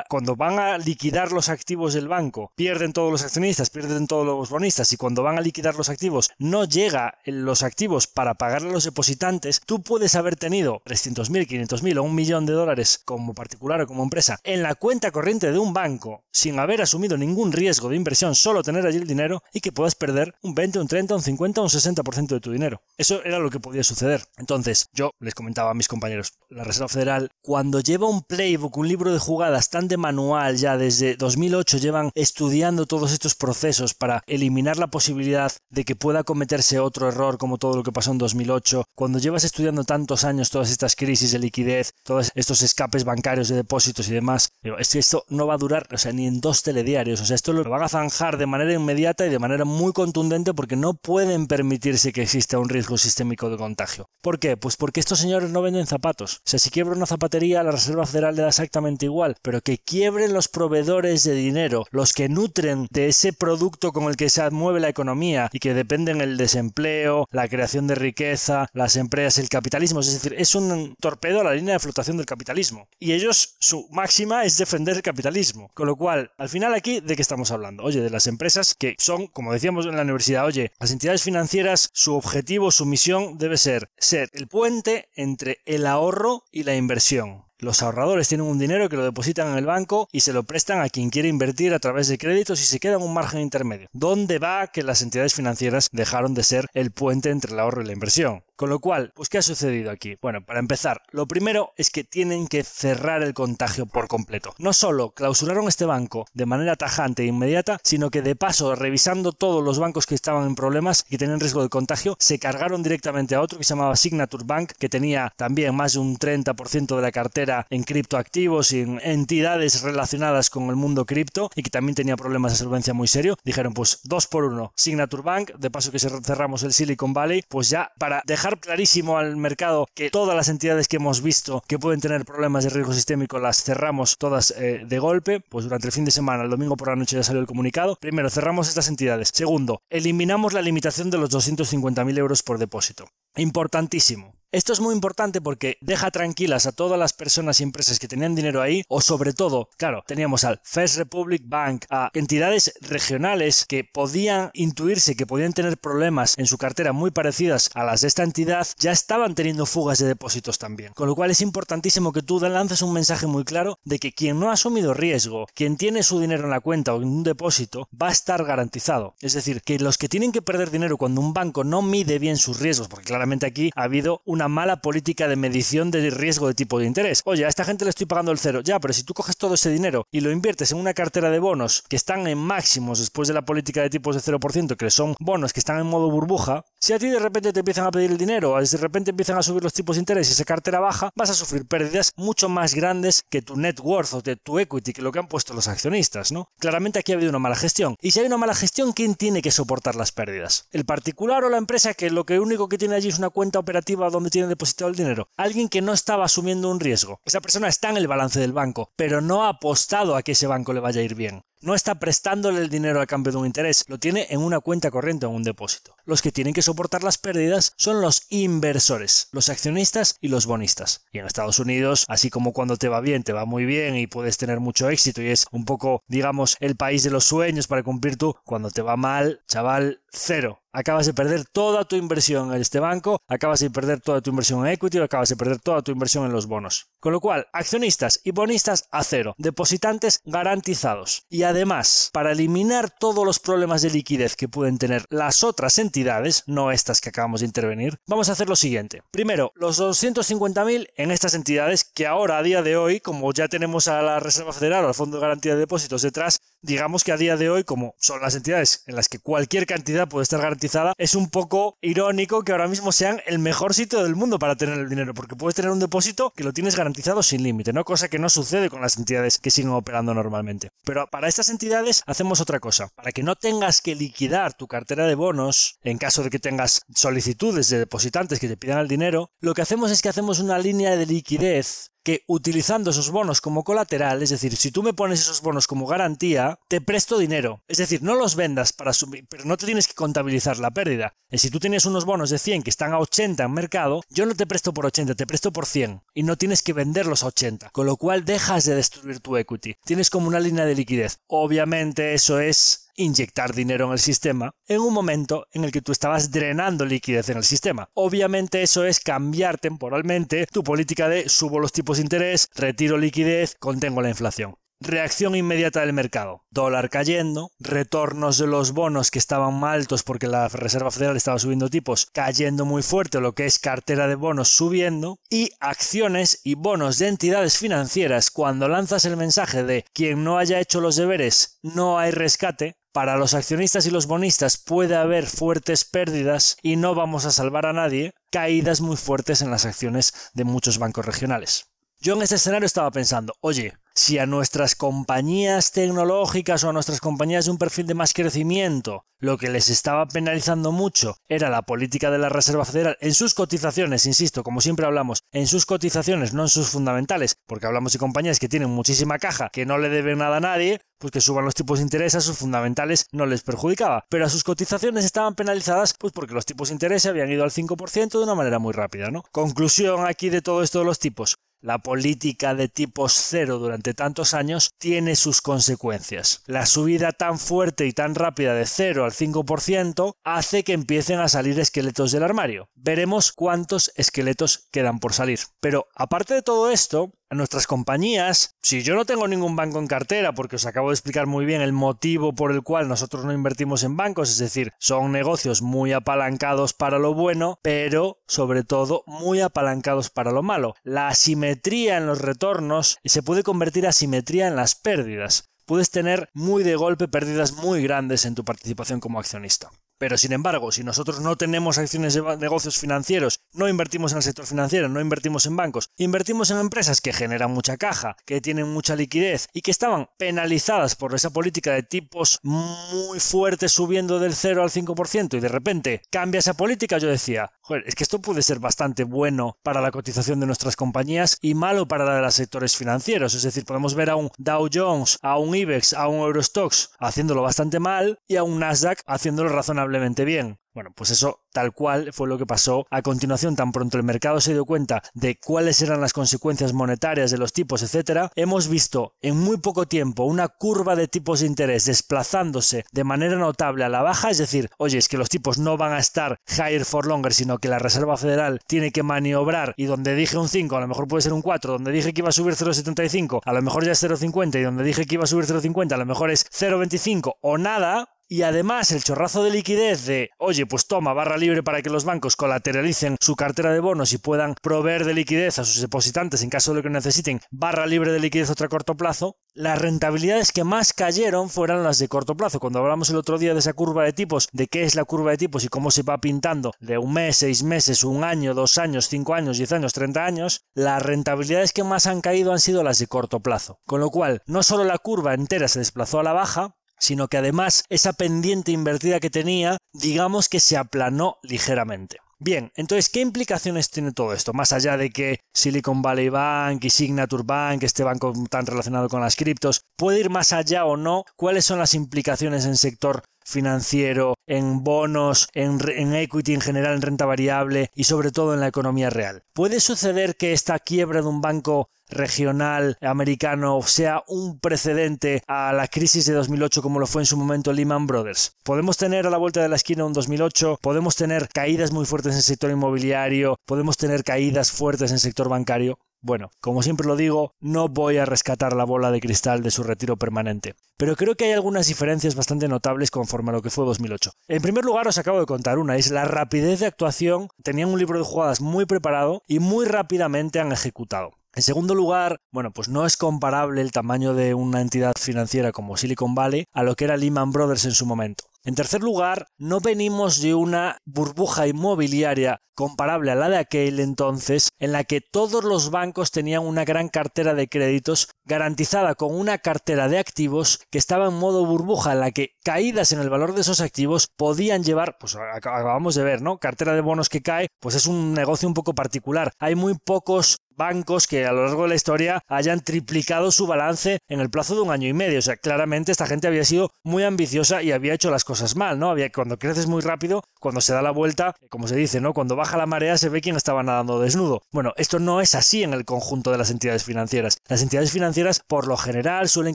cuando van a liquidar los activos del banco, pierden todos los accionistas, pierden todos los bonistas y cuando van a liquidar los activos no llega los activos para pagarle a los depositantes, tú puedes haber tenido 300.000, 500.000 un millón de dólares como particular o como empresa en la cuenta corriente de un banco sin haber asumido ningún riesgo de inversión, solo tener allí el dinero y que puedas perder un 20, un 30, un 50, un 60% de tu dinero. Eso era lo que podía suceder. Entonces, yo les comentaba a mis compañeros, la Reserva Federal, cuando lleva un playbook, un libro de jugadas tan de manual ya desde 2008 llevan estudiando todos estos procesos para eliminar la posibilidad de que pueda cometerse otro error como todo lo que pasó en 2008, cuando llevas estudiando tantos años todas estas crisis de liquidez, todos estos escapes bancarios de depósitos y demás. es que esto no va a durar, ni en dos telediarios. O sea, esto lo van a zanjar de manera inmediata y de manera muy contundente porque no pueden permitirse que exista un riesgo sistémico de contagio. ¿Por qué? Pues porque estos señores no venden zapatos. O sea, si quiebra una zapatería, la Reserva Federal le da exactamente igual, pero que quiebren los proveedores de dinero, los que nutren de ese producto con el que se mueve la economía y que dependen el desempleo, la creación de riqueza, las empresas, el capitalismo. Es decir, es un torpedo a la línea de flotación del capitalismo. Y ellos, su máxima es defender el capitalismo. Con lo cual, al final aquí, ¿de qué estamos hablando? Oye, de las empresas que son, como decíamos en la universidad, oye, las entidades financieras, su objetivo, su misión debe ser ser el puente entre el ahorro y la inversión. Los ahorradores tienen un dinero que lo depositan en el banco y se lo prestan a quien quiere invertir a través de créditos y se queda un margen intermedio. ¿Dónde va que las entidades financieras dejaron de ser el puente entre el ahorro y la inversión? Con lo cual, pues ¿qué ha sucedido aquí? Bueno, para empezar, lo primero es que tienen que cerrar el contagio por completo. No solo clausuraron este banco de manera tajante e inmediata, sino que de paso, revisando todos los bancos que estaban en problemas y tenían riesgo de contagio, se cargaron directamente a otro que se llamaba Signature Bank, que tenía también más de un 30% de la cartera en criptoactivos y en entidades relacionadas con el mundo cripto y que también tenía problemas de solvencia muy serio, dijeron pues dos por uno, Signature Bank, de paso que cerramos el Silicon Valley, pues ya para dejar clarísimo al mercado que todas las entidades que hemos visto que pueden tener problemas de riesgo sistémico las cerramos todas eh, de golpe, pues durante el fin de semana, el domingo por la noche ya salió el comunicado. Primero, cerramos estas entidades. Segundo, eliminamos la limitación de los 250.000 euros por depósito. Importantísimo. Esto es muy importante porque deja tranquilas a todas las personas y empresas que tenían dinero ahí, o sobre todo, claro, teníamos al First Republic Bank, a entidades regionales que podían intuirse que podían tener problemas en su cartera muy parecidas a las de esta entidad, ya estaban teniendo fugas de depósitos también. Con lo cual es importantísimo que tú lances un mensaje muy claro de que quien no ha asumido riesgo, quien tiene su dinero en la cuenta o en un depósito, va a estar garantizado. Es decir, que los que tienen que perder dinero cuando un banco no mide bien sus riesgos, porque claramente aquí ha habido un una mala política de medición de riesgo de tipo de interés. Oye, a esta gente le estoy pagando el cero. Ya, pero si tú coges todo ese dinero y lo inviertes en una cartera de bonos que están en máximos después de la política de tipos de 0%, que son bonos que están en modo burbuja, si a ti de repente te empiezan a pedir el dinero, o de repente empiezan a subir los tipos de interés y esa cartera baja, vas a sufrir pérdidas mucho más grandes que tu net worth o de tu equity, que lo que han puesto los accionistas, ¿no? Claramente aquí ha habido una mala gestión. Y si hay una mala gestión, ¿quién tiene que soportar las pérdidas? ¿El particular o la empresa que lo que único que tiene allí es una cuenta operativa donde tiene depositado el dinero. Alguien que no estaba asumiendo un riesgo. Esa persona está en el balance del banco, pero no ha apostado a que ese banco le vaya a ir bien. No está prestándole el dinero a cambio de un interés, lo tiene en una cuenta corriente o en un depósito. Los que tienen que soportar las pérdidas son los inversores, los accionistas y los bonistas. Y en Estados Unidos, así como cuando te va bien, te va muy bien y puedes tener mucho éxito y es un poco, digamos, el país de los sueños para cumplir tú, cuando te va mal, chaval, cero acabas de perder toda tu inversión en este banco, acabas de perder toda tu inversión en equity, acabas de perder toda tu inversión en los bonos. Con lo cual, accionistas y bonistas a cero, depositantes garantizados. Y además, para eliminar todos los problemas de liquidez que pueden tener las otras entidades, no estas que acabamos de intervenir, vamos a hacer lo siguiente. Primero, los 250.000 en estas entidades que ahora, a día de hoy, como ya tenemos a la Reserva Federal o al Fondo de Garantía de Depósitos detrás, digamos que a día de hoy, como son las entidades en las que cualquier cantidad puede estar garantizada, es un poco irónico que ahora mismo sean el mejor sitio del mundo para tener el dinero, porque puedes tener un depósito que lo tienes garantizado sin límite, ¿no? Cosa que no sucede con las entidades que siguen operando normalmente. Pero para estas entidades hacemos otra cosa. Para que no tengas que liquidar tu cartera de bonos, en caso de que tengas solicitudes de depositantes que te pidan el dinero, lo que hacemos es que hacemos una línea de liquidez que utilizando esos bonos como colateral, es decir, si tú me pones esos bonos como garantía, te presto dinero. Es decir, no los vendas para subir, pero no te tienes que contabilizar la pérdida. Y si tú tienes unos bonos de 100 que están a 80 en mercado, yo no te presto por 80, te presto por 100. Y no tienes que venderlos a 80. Con lo cual dejas de destruir tu equity. Tienes como una línea de liquidez. Obviamente eso es inyectar dinero en el sistema en un momento en el que tú estabas drenando liquidez en el sistema. Obviamente eso es cambiar temporalmente tu política de subo los tipos de interés, retiro liquidez, contengo la inflación. Reacción inmediata del mercado. Dólar cayendo, retornos de los bonos que estaban altos porque la Reserva Federal estaba subiendo tipos cayendo muy fuerte, lo que es cartera de bonos subiendo, y acciones y bonos de entidades financieras cuando lanzas el mensaje de quien no haya hecho los deberes no hay rescate, para los accionistas y los bonistas puede haber fuertes pérdidas y no vamos a salvar a nadie, caídas muy fuertes en las acciones de muchos bancos regionales. Yo en este escenario estaba pensando, oye, si a nuestras compañías tecnológicas o a nuestras compañías de un perfil de más crecimiento lo que les estaba penalizando mucho era la política de la Reserva Federal en sus cotizaciones, insisto, como siempre hablamos, en sus cotizaciones, no en sus fundamentales, porque hablamos de compañías que tienen muchísima caja, que no le deben nada a nadie, pues que suban los tipos de interés a sus fundamentales no les perjudicaba, pero a sus cotizaciones estaban penalizadas pues porque los tipos de interés habían ido al 5% de una manera muy rápida, ¿no? Conclusión aquí de todo esto de los tipos. La política de tipos cero durante tantos años tiene sus consecuencias. La subida tan fuerte y tan rápida de 0 al 5% hace que empiecen a salir esqueletos del armario. Veremos cuántos esqueletos quedan por salir. Pero aparte de todo esto, a nuestras compañías, si yo no tengo ningún banco en cartera, porque os acabo de explicar muy bien el motivo por el cual nosotros no invertimos en bancos, es decir, son negocios muy apalancados para lo bueno, pero sobre todo muy apalancados para lo malo. La asimetría en los retornos se puede convertir asimetría en las pérdidas. Puedes tener muy de golpe pérdidas muy grandes en tu participación como accionista. Pero sin embargo, si nosotros no tenemos acciones de negocios financieros, no invertimos en el sector financiero, no invertimos en bancos, invertimos en empresas que generan mucha caja, que tienen mucha liquidez y que estaban penalizadas por esa política de tipos muy fuertes subiendo del 0 al 5% y de repente cambia esa política, yo decía, joder, es que esto puede ser bastante bueno para la cotización de nuestras compañías y malo para la de los sectores financieros. Es decir, podemos ver a un Dow Jones, a un IBEX, a un Eurostox haciéndolo bastante mal y a un Nasdaq haciéndolo razonablemente bien. Bueno, pues eso tal cual fue lo que pasó. A continuación, tan pronto el mercado se dio cuenta de cuáles eran las consecuencias monetarias de los tipos, etcétera, hemos visto en muy poco tiempo una curva de tipos de interés desplazándose de manera notable a la baja, es decir, oye, es que los tipos no van a estar higher for longer, sino que la Reserva Federal tiene que maniobrar y donde dije un 5, a lo mejor puede ser un 4, donde dije que iba a subir 0,75, a lo mejor ya es 0,50 y donde dije que iba a subir 0,50, a lo mejor es 0,25 o nada, y además el chorrazo de liquidez de, oye, pues toma barra libre para que los bancos colateralicen su cartera de bonos y puedan proveer de liquidez a sus depositantes en caso de que necesiten barra libre de liquidez a corto plazo, las rentabilidades que más cayeron fueron las de corto plazo. Cuando hablamos el otro día de esa curva de tipos, de qué es la curva de tipos y cómo se va pintando de un mes, seis meses, un año, dos años, cinco años, diez años, treinta años, las rentabilidades que más han caído han sido las de corto plazo. Con lo cual, no solo la curva entera se desplazó a la baja, sino que además esa pendiente invertida que tenía, digamos que se aplanó ligeramente. Bien, entonces, ¿qué implicaciones tiene todo esto? Más allá de que Silicon Valley Bank y Signature Bank, este banco tan relacionado con las criptos, puede ir más allá o no, ¿cuáles son las implicaciones en sector financiero, en bonos, en, en, equity en general, en renta variable y sobre todo en la economía real. ¿Puede suceder que esta quiebra de un banco regional americano sea un precedente a la crisis de 2008 como lo fue en su momento Lehman Brothers. Podemos tener a la vuelta de la esquina un 2008, podemos tener caídas muy fuertes en el sector inmobiliario, podemos tener caídas fuertes en el sector bancario. Bueno, como siempre lo digo, no voy a rescatar la bola de cristal de su retiro permanente, pero creo que hay algunas diferencias bastante notables conforme a lo que fue 2008. En primer lugar, os acabo de contar una, es la rapidez de actuación. Tenían un libro de jugadas muy preparado y muy rápidamente han ejecutado. En segundo lugar, bueno, pues no es comparable el tamaño de una entidad financiera como Silicon Valley a lo que era Lehman Brothers en su momento. En tercer lugar, no venimos de una burbuja inmobiliaria comparable a la de aquel entonces, en la que todos los bancos tenían una gran cartera de créditos garantizada con una cartera de activos que estaba en modo burbuja, en la que caídas en el valor de esos activos podían llevar, pues acabamos de ver, ¿no? Cartera de bonos que cae, pues es un negocio un poco particular. Hay muy pocos bancos que a lo largo de la historia hayan triplicado su balance en el plazo de un año y medio. O sea, claramente esta gente había sido muy ambiciosa y había hecho las cosas mal, ¿no? Había cuando creces muy rápido, cuando se da la vuelta, como se dice, ¿no? Cuando baja la marea se ve quién estaba nadando desnudo. Bueno, esto no es así en el conjunto de las entidades financieras. Las entidades financieras, por lo general, suelen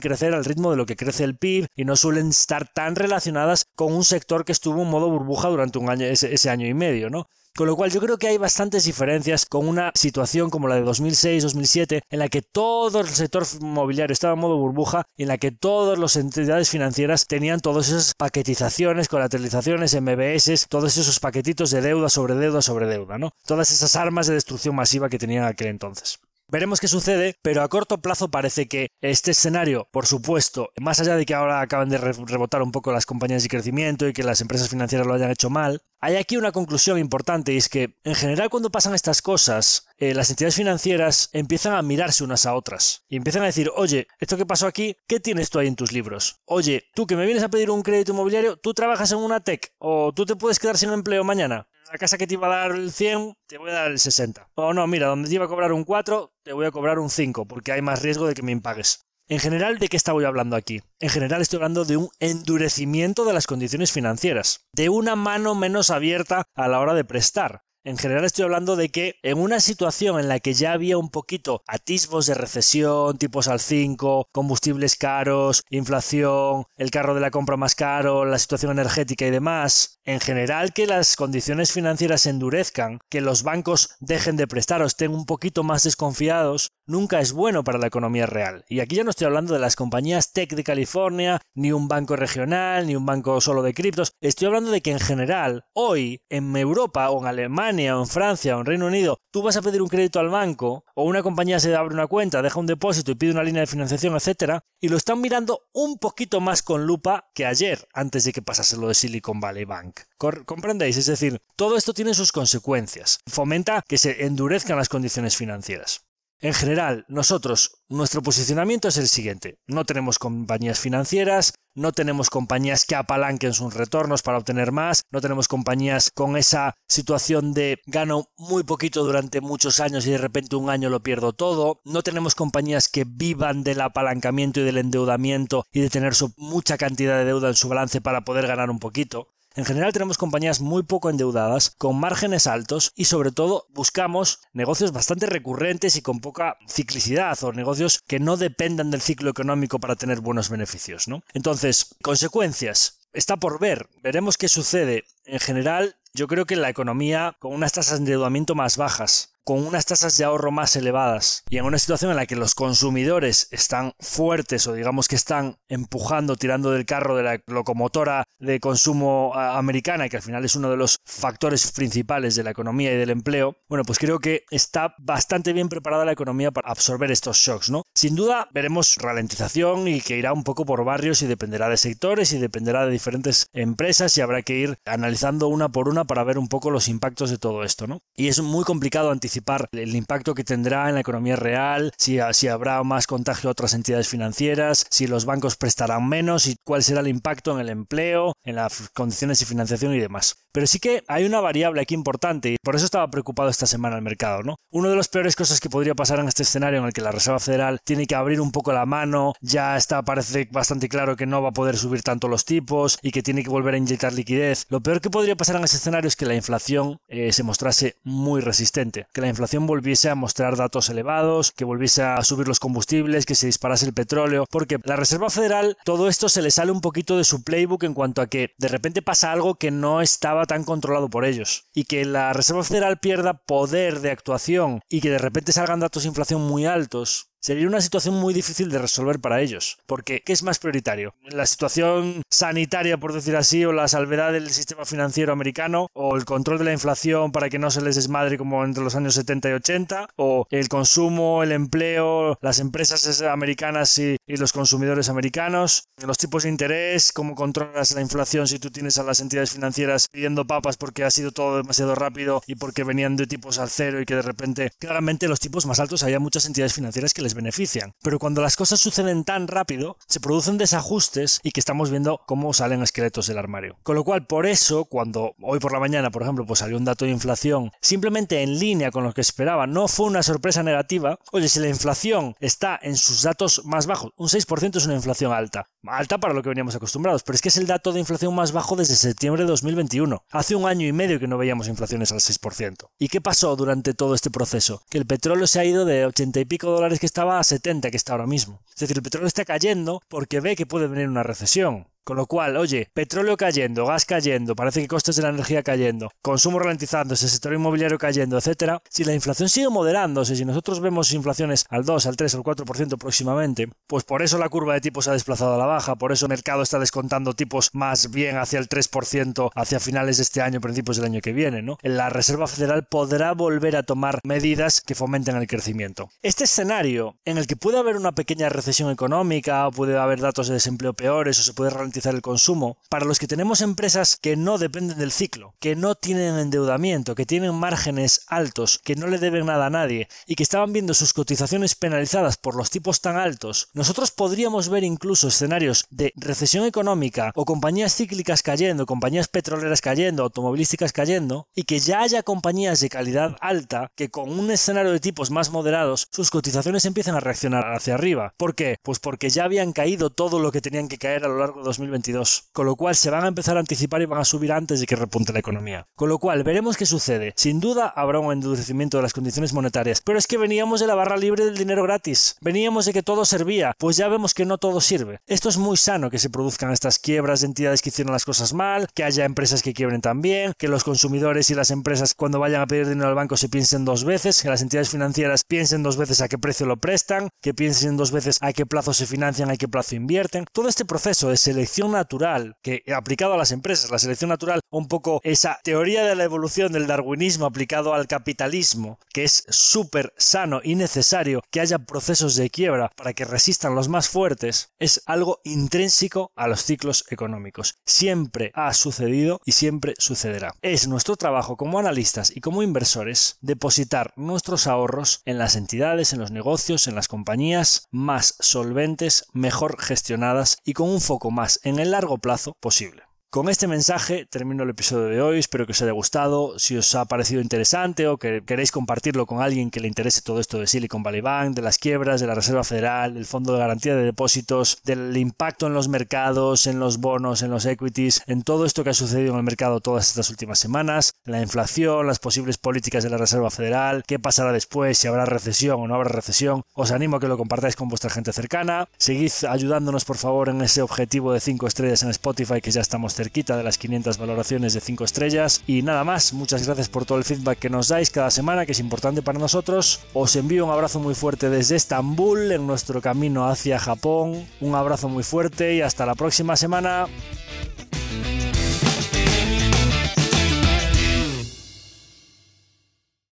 crecer al ritmo de lo que crece el PIB y no suelen estar tan relacionadas con un sector que estuvo en modo burbuja durante un año, ese, ese año y medio, ¿no? Con lo cual yo creo que hay bastantes diferencias con una situación como la de 2006-2007 en la que todo el sector inmobiliario estaba en modo burbuja y en la que todas las entidades financieras tenían todas esas paquetizaciones, colateralizaciones, MBS, todos esos paquetitos de deuda sobre deuda sobre deuda, ¿no? Todas esas armas de destrucción masiva que tenían aquel entonces. Veremos qué sucede, pero a corto plazo parece que este escenario, por supuesto, más allá de que ahora acaban de rebotar un poco las compañías de crecimiento y que las empresas financieras lo hayan hecho mal, hay aquí una conclusión importante y es que en general cuando pasan estas cosas, eh, las entidades financieras empiezan a mirarse unas a otras y empiezan a decir, oye, esto que pasó aquí, ¿qué tienes tú ahí en tus libros? Oye, tú que me vienes a pedir un crédito inmobiliario, tú trabajas en una tech o tú te puedes quedar sin empleo mañana la casa que te iba a dar el 100, te voy a dar el 60. O no, mira, donde te iba a cobrar un 4, te voy a cobrar un 5, porque hay más riesgo de que me impagues. En general, ¿de qué estaba hablando aquí? En general estoy hablando de un endurecimiento de las condiciones financieras, de una mano menos abierta a la hora de prestar, en general estoy hablando de que en una situación en la que ya había un poquito atisbos de recesión, tipos al 5, combustibles caros, inflación, el carro de la compra más caro, la situación energética y demás, en general que las condiciones financieras endurezcan, que los bancos dejen de prestar o estén un poquito más desconfiados, nunca es bueno para la economía real. Y aquí ya no estoy hablando de las compañías tech de California, ni un banco regional, ni un banco solo de criptos, estoy hablando de que en general, hoy, en Europa o en Alemania, O en Francia o en Reino Unido tú vas a pedir un crédito al banco o una compañía se abre una cuenta, deja un depósito y pide una línea de financiación, etcétera, y lo están mirando un poquito más con lupa que ayer antes de que pasase lo de Silicon Valley Bank. ¿Comprendéis? Es decir, todo esto tiene sus consecuencias. Fomenta que se endurezcan las condiciones financieras. En general, nosotros, nuestro posicionamiento es el siguiente. No tenemos compañías financieras, no tenemos compañías que apalanquen sus retornos para obtener más, no tenemos compañías con esa situación de gano muy poquito durante muchos años y de repente un año lo pierdo todo, no tenemos compañías que vivan del apalancamiento y del endeudamiento y de tener mucha cantidad de deuda en su balance para poder ganar un poquito. En general tenemos compañías muy poco endeudadas, con márgenes altos y sobre todo buscamos negocios bastante recurrentes y con poca ciclicidad o negocios que no dependan del ciclo económico para tener buenos beneficios, ¿no? Entonces, consecuencias. Está por ver, veremos qué sucede. En general, yo creo que la economía con unas tasas de endeudamiento más bajas, con unas tasas de ahorro más elevadas y en una situación en la que los consumidores están fuertes o digamos que están empujando, tirando del carro de la locomotora de consumo americana, que al final es uno de los factores principales de la economía y del empleo, bueno, pues creo que está bastante bien preparada la economía para absorber estos shocks, ¿no? Sin duda veremos ralentización y que irá un poco por barrios y dependerá de sectores y dependerá de diferentes empresas y habrá que ir analizando una por una para ver un poco los impactos de todo esto, ¿no? Y es muy complicado anticipar el impacto que tendrá en la economía real, si, si habrá más contagio a otras entidades financieras, si los bancos prestarán menos y cuál será el impacto en el empleo, en las condiciones de financiación y demás. Pero sí que hay una variable aquí importante y por eso estaba preocupado esta semana el mercado, ¿no? Una de las peores cosas que podría pasar en este escenario en el que la Reserva Federal tiene que abrir un poco la mano, ya está parece bastante claro que no va a poder subir tanto los tipos y que tiene que volver a inyectar liquidez. Lo peor que podría pasar en ese escenario es que la inflación eh, se mostrase muy resistente, la inflación volviese a mostrar datos elevados, que volviese a subir los combustibles, que se disparase el petróleo, porque la Reserva Federal todo esto se le sale un poquito de su playbook en cuanto a que de repente pasa algo que no estaba tan controlado por ellos y que la Reserva Federal pierda poder de actuación y que de repente salgan datos de inflación muy altos sería una situación muy difícil de resolver para ellos. Porque, ¿qué es más prioritario? ¿La situación sanitaria, por decir así, o la salvedad del sistema financiero americano, o el control de la inflación para que no se les desmadre como entre los años 70 y 80, o el consumo, el empleo, las empresas americanas y, los consumidores americanos, los tipos de interés, cómo controlas la inflación si tú tienes a las entidades financieras pidiendo papas porque ha sido todo demasiado rápido y porque venían de tipos al cero y que de repente, claramente los tipos más altos, había muchas entidades financieras que les benefician. Pero cuando las cosas suceden tan rápido, se producen desajustes y que estamos viendo cómo salen esqueletos del armario. Con lo cual, por eso, cuando hoy por la mañana, por ejemplo, pues salió un dato de inflación simplemente en línea con lo que esperaba, no fue una sorpresa negativa, oye, si la inflación está en sus datos más bajos, un 6% es una inflación alta, alta para lo que veníamos acostumbrados, pero es que es el dato de inflación más bajo desde septiembre de 2021. Hace un año y medio que no veíamos inflaciones al 6%. ¿Y qué pasó durante todo este proceso? Que el petróleo se ha ido de 80 y pico dólares que estaba a 70 que está ahora mismo. Es decir, el petróleo está cayendo porque ve que puede venir una recesión. Con lo cual, oye, petróleo cayendo, gas cayendo, parece que costes de la energía cayendo, consumo ralentizándose, sector inmobiliario cayendo, etcétera, si la inflación sigue moderándose, si nosotros vemos inflaciones al 2, al 3, al 4% próximamente, pues por eso la curva de tipos ha desplazado a la baja, por eso el mercado está descontando tipos más bien hacia el 3% hacia finales de este año, principios del año que viene, ¿no? La Reserva Federal podrá volver a tomar medidas que fomenten el crecimiento. Este escenario en el que puede haber una pequeña recesión económica, o puede haber datos de desempleo peores, o se puede ralentizar el consumo, para los que tenemos empresas que no dependen del ciclo, que no tienen endeudamiento, que tienen márgenes altos, que no le deben nada a nadie y que estaban viendo sus cotizaciones penalizadas por los tipos tan altos, nosotros podríamos ver incluso escenarios de recesión económica o compañías cíclicas cayendo, compañías petroleras cayendo, automovilísticas cayendo, y que ya haya compañías de calidad alta que con un escenario de tipos más moderados sus cotizaciones empiezan a reaccionar hacia arriba. ¿Por qué? Pues porque ya habían caído todo lo que tenían que caer a lo largo de 2022, con lo cual se van a empezar a anticipar y van a subir antes de que repunte la economía. Con lo cual veremos qué sucede. Sin duda habrá un endurecimiento de las condiciones monetarias, pero es que veníamos de la barra libre del dinero gratis, veníamos de que todo servía, pues ya vemos que no todo sirve. Esto es muy sano que se produzcan estas quiebras de entidades que hicieron las cosas mal, que haya empresas que quiebren también, que los consumidores y las empresas cuando vayan a pedir dinero al banco se piensen dos veces, que las entidades financieras piensen dos veces a qué precio lo prestan, que piensen dos veces a qué plazo se financian, a qué plazo invierten. Todo este proceso de selección selección natural, que aplicado a las empresas, la selección natural, un poco esa teoría de la evolución del darwinismo aplicado al capitalismo, que es súper sano y necesario que haya procesos de quiebra para que resistan los más fuertes, es algo intrínseco a los ciclos económicos. Siempre ha sucedido y siempre sucederá. Es nuestro trabajo como analistas y como inversores depositar nuestros ahorros en las entidades, en los negocios, en las compañías más solventes, mejor gestionadas y con un foco más en el largo plazo posible. Con este mensaje termino el episodio de hoy, espero que os haya gustado, si os ha parecido interesante o que queréis compartirlo con alguien que le interese todo esto de Silicon Valley Bank, de las quiebras, de la Reserva Federal, del Fondo de Garantía de Depósitos, del impacto en los mercados, en los bonos, en los equities, en todo esto que ha sucedido en el mercado todas estas últimas semanas, la inflación, las posibles políticas de la Reserva Federal, qué pasará después, si habrá recesión o no habrá recesión, os animo a que lo compartáis con vuestra gente cercana, seguid ayudándonos por favor en ese objetivo de 5 estrellas en Spotify que ya estamos cerca cerquita de las 500 valoraciones de 5 estrellas. Y nada más, muchas gracias por todo el feedback que nos dais cada semana, que es importante para nosotros. Os envío un abrazo muy fuerte desde Estambul en nuestro camino hacia Japón. Un abrazo muy fuerte y hasta la próxima semana.